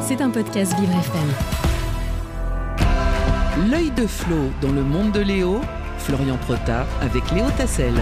C'est un podcast Vivre FM. L'œil de Flo dans le monde de Léo, Florian Prota avec Léo Tassel.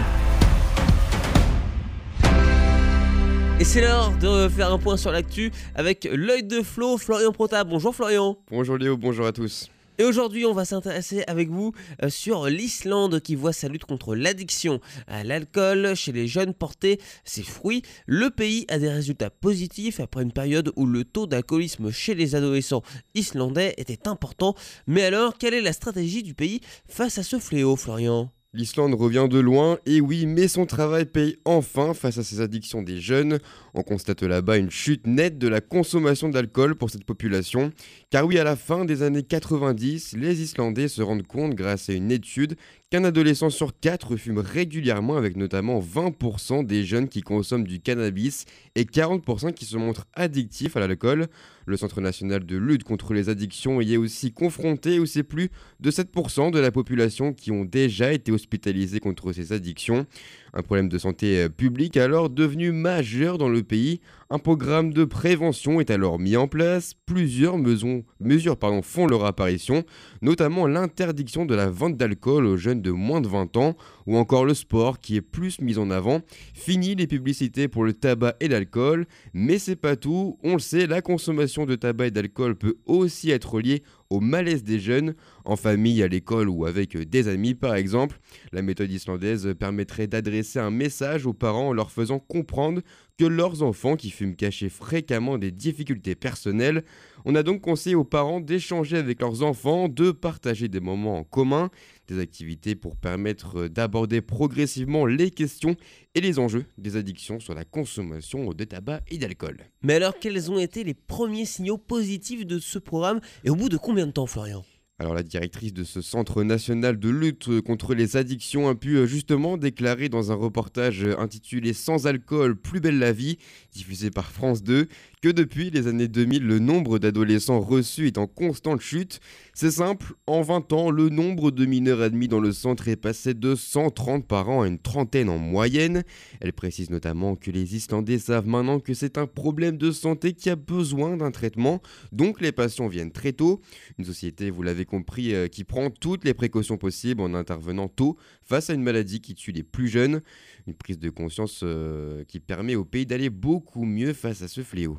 Et c'est l'heure de faire un point sur l'actu avec l'œil de Flo, Florian Prota. Bonjour Florian. Bonjour Léo, bonjour à tous. Et aujourd'hui, on va s'intéresser avec vous euh, sur l'Islande qui voit sa lutte contre l'addiction à l'alcool chez les jeunes porter ses fruits. Le pays a des résultats positifs après une période où le taux d'alcoolisme chez les adolescents islandais était important. Mais alors, quelle est la stratégie du pays face à ce fléau, Florian? L'Islande revient de loin, et oui, mais son travail paye enfin face à ces addictions des jeunes. On constate là-bas une chute nette de la consommation d'alcool pour cette population. Car oui, à la fin des années 90, les Islandais se rendent compte, grâce à une étude, qu'un adolescent sur quatre fume régulièrement, avec notamment 20% des jeunes qui consomment du cannabis et 40% qui se montrent addictifs à l'alcool. Le Centre national de lutte contre les addictions y est aussi confronté, où c'est plus de 7% de la population qui ont déjà été hospitalisés contre ces addictions. Un problème de santé euh, publique alors devenu majeur dans le pays. Un programme de prévention est alors mis en place. Plusieurs mesures, font leur apparition, notamment l'interdiction de la vente d'alcool aux jeunes de moins de 20 ans ou encore le sport qui est plus mis en avant. Fini les publicités pour le tabac et l'alcool, mais c'est pas tout. On le sait, la consommation de tabac et d'alcool peut aussi être liée au malaise des jeunes, en famille, à l'école ou avec des amis par exemple. La méthode islandaise permettrait d'adresser un message aux parents en leur faisant comprendre que leurs enfants qui fument cachent fréquemment des difficultés personnelles. On a donc conseillé aux parents d'échanger avec leurs enfants, de partager des moments en commun, des activités pour permettre d'aborder progressivement les questions et les enjeux des addictions sur la consommation de tabac et d'alcool. Mais alors, quels ont été les premiers signaux positifs de ce programme et au bout de combien de temps, Florian? Alors la directrice de ce centre national de lutte contre les addictions a pu euh, justement déclarer dans un reportage euh, intitulé Sans alcool, plus belle la vie, diffusé par France 2, depuis les années 2000, le nombre d'adolescents reçus est en constante chute. C'est simple, en 20 ans, le nombre de mineurs admis dans le centre est passé de 130 par an à une trentaine en moyenne. Elle précise notamment que les Islandais savent maintenant que c'est un problème de santé qui a besoin d'un traitement, donc les patients viennent très tôt. Une société, vous l'avez compris, euh, qui prend toutes les précautions possibles en intervenant tôt face à une maladie qui tue les plus jeunes. Une prise de conscience euh, qui permet au pays d'aller beaucoup mieux face à ce fléau.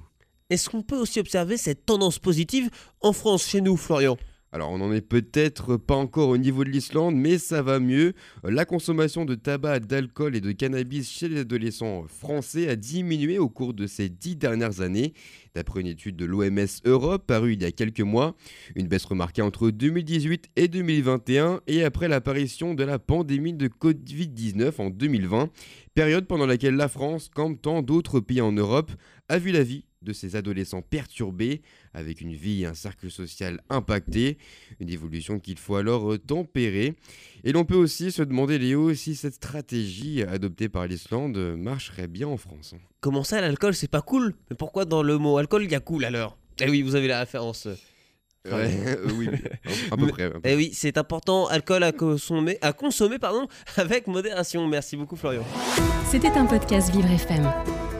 Est-ce qu'on peut aussi observer cette tendance positive en France, chez nous, Florian? Alors on n'en est peut-être pas encore au niveau de l'Islande, mais ça va mieux. La consommation de tabac, d'alcool et de cannabis chez les adolescents français a diminué au cours de ces dix dernières années. D'après une étude de l'OMS Europe parue il y a quelques mois, une baisse remarquée entre 2018 et 2021 et après l'apparition de la pandémie de Covid-19 en 2020, période pendant laquelle la France, comme tant d'autres pays en Europe, a vu la vie de ces adolescents perturbés, avec une vie et un cercle social impacté, une évolution qu'il faut alors tempérer. Et l'on peut aussi se demander, Léo, si cette stratégie adoptée par l'Islande marcherait bien en France. Comment ça, l'alcool, c'est pas cool? Mais pourquoi dans le mot alcool, il y a cool alors? Eh oui, vous avez la référence. Euh, oui, à peu près. Eh oui, c'est important, alcool à consommer, à consommer pardon, avec modération. Merci beaucoup Florian. C'était un podcast Vivre FM.